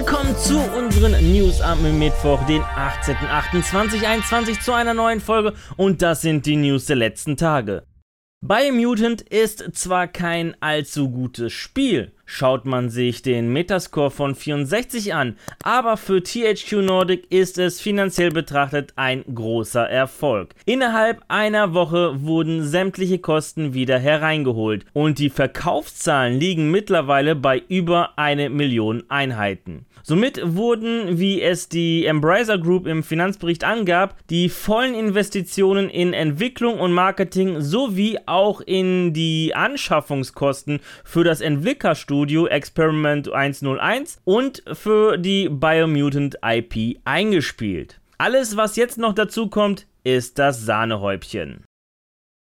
Willkommen zu unseren News am Mittwoch, den 18.08.2021 zu einer neuen Folge und das sind die News der letzten Tage. Biomutant ist zwar kein allzu gutes Spiel, schaut man sich den Metascore von 64 an, aber für THQ Nordic ist es finanziell betrachtet ein großer Erfolg. Innerhalb einer Woche wurden sämtliche Kosten wieder hereingeholt und die Verkaufszahlen liegen mittlerweile bei über eine Million Einheiten. Somit wurden, wie es die Embracer Group im Finanzbericht angab, die vollen Investitionen in Entwicklung und Marketing sowie auch in die Anschaffungskosten für das Entwicklerstudio Experiment 101 und für die Biomutant IP eingespielt. Alles, was jetzt noch dazu kommt, ist das Sahnehäubchen.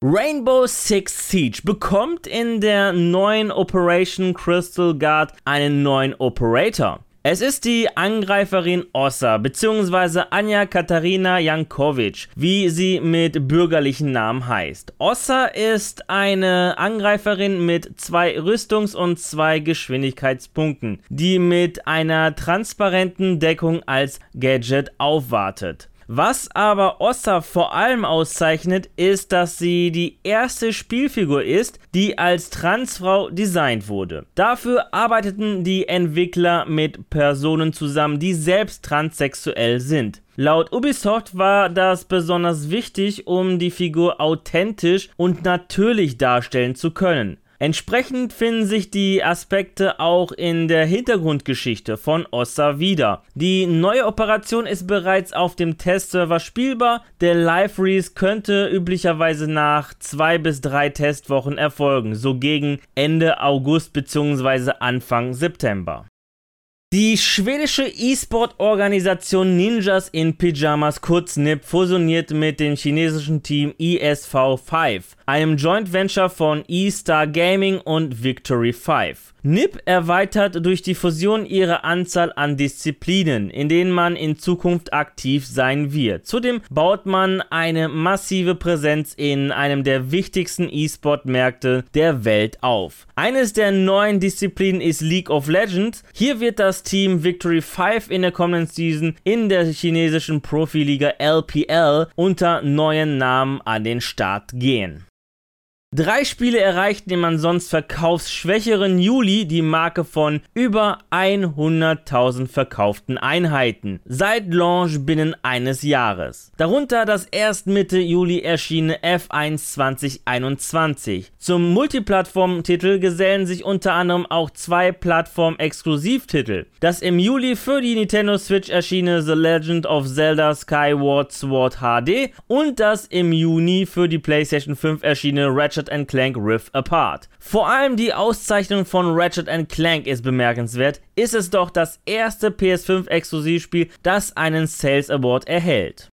Rainbow Six Siege bekommt in der neuen Operation Crystal Guard einen neuen Operator. Es ist die Angreiferin Ossa bzw. Anja Katharina Jankovic, wie sie mit bürgerlichen Namen heißt. Ossa ist eine Angreiferin mit zwei Rüstungs- und zwei Geschwindigkeitspunkten, die mit einer transparenten Deckung als Gadget aufwartet. Was aber Ossa vor allem auszeichnet, ist, dass sie die erste Spielfigur ist, die als Transfrau designt wurde. Dafür arbeiteten die Entwickler mit Personen zusammen, die selbst transsexuell sind. Laut Ubisoft war das besonders wichtig, um die Figur authentisch und natürlich darstellen zu können. Entsprechend finden sich die Aspekte auch in der Hintergrundgeschichte von Ossa wieder. Die neue Operation ist bereits auf dem Testserver spielbar. Der Live-Release könnte üblicherweise nach zwei bis drei Testwochen erfolgen, so gegen Ende August bzw. Anfang September. Die schwedische E-Sport-Organisation Ninjas in Pyjamas, kurz NIP, fusioniert mit dem chinesischen Team ESV5, einem Joint Venture von E-Star Gaming und Victory 5. NIP erweitert durch die Fusion ihre Anzahl an Disziplinen, in denen man in Zukunft aktiv sein wird. Zudem baut man eine massive Präsenz in einem der wichtigsten E-Sport-Märkte der Welt auf. Eines der neuen Disziplinen ist League of Legends. Hier wird das Team Victory 5 in der kommenden Season in der chinesischen Profiliga LPL unter neuen Namen an den Start gehen. Drei Spiele erreichten im ansonsten verkaufsschwächeren Juli die Marke von über 100.000 verkauften Einheiten seit Launch binnen eines Jahres. Darunter das erst Mitte Juli erschienene F1 2021. Zum Multiplattform-Titel gesellen sich unter anderem auch zwei Plattform-Exklusivtitel. Das im Juli für die Nintendo Switch erschienene The Legend of Zelda Skyward Sword HD und das im Juni für die PlayStation 5 erschienene Ratchet Ratchet Clank Rift Apart. Vor allem die Auszeichnung von Ratchet Clank ist bemerkenswert, ist es doch das erste PS5-Exklusivspiel, das einen Sales Award erhält.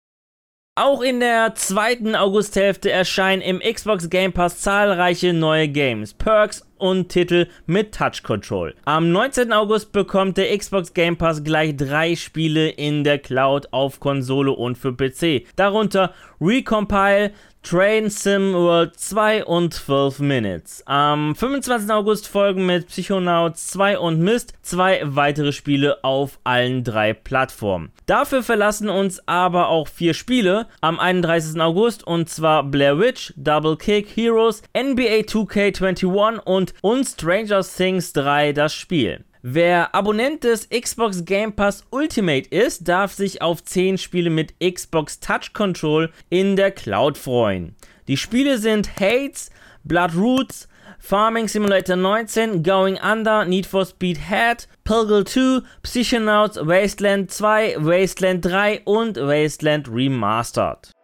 Auch in der zweiten Augusthälfte erscheinen im Xbox Game Pass zahlreiche neue Games, Perks und Titel mit Touch Control. Am 19. August bekommt der Xbox Game Pass gleich drei Spiele in der Cloud auf Konsole und für PC. Darunter Recompile, Train Sim World 2 und 12 Minutes. Am 25. August folgen mit Psychonauts 2 und Mist zwei weitere Spiele auf allen drei Plattformen. Dafür verlassen uns aber auch vier Spiele am 31. August und zwar Blair Witch, Double Kick, Heroes, NBA 2K21 und, und Stranger Things 3 das Spiel. Wer Abonnent des Xbox Game Pass Ultimate ist, darf sich auf 10 Spiele mit Xbox Touch Control in der Cloud freuen. Die Spiele sind Hates, Blood Roots, Farming Simulator 19, Going Under, Need for Speed Head, Pilgrim 2, Psychonauts, Wasteland 2, Wasteland 3 und Wasteland Remastered.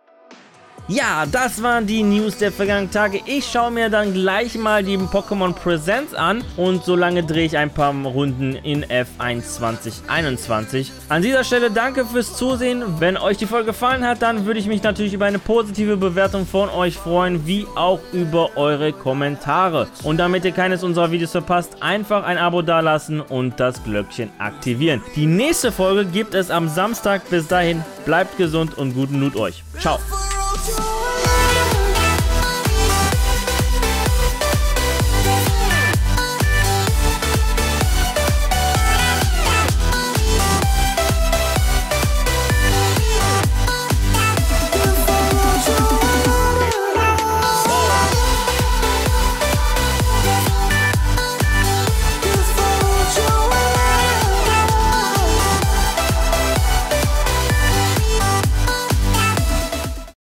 Ja, das waren die News der vergangenen Tage. Ich schaue mir dann gleich mal die Pokémon Presents an und solange drehe ich ein paar Runden in F1 2021. An dieser Stelle danke fürs Zusehen. Wenn euch die Folge gefallen hat, dann würde ich mich natürlich über eine positive Bewertung von euch freuen, wie auch über eure Kommentare. Und damit ihr keines unserer Videos verpasst, einfach ein Abo dalassen und das Glöckchen aktivieren. Die nächste Folge gibt es am Samstag. Bis dahin, bleibt gesund und guten Loot euch. Ciao. you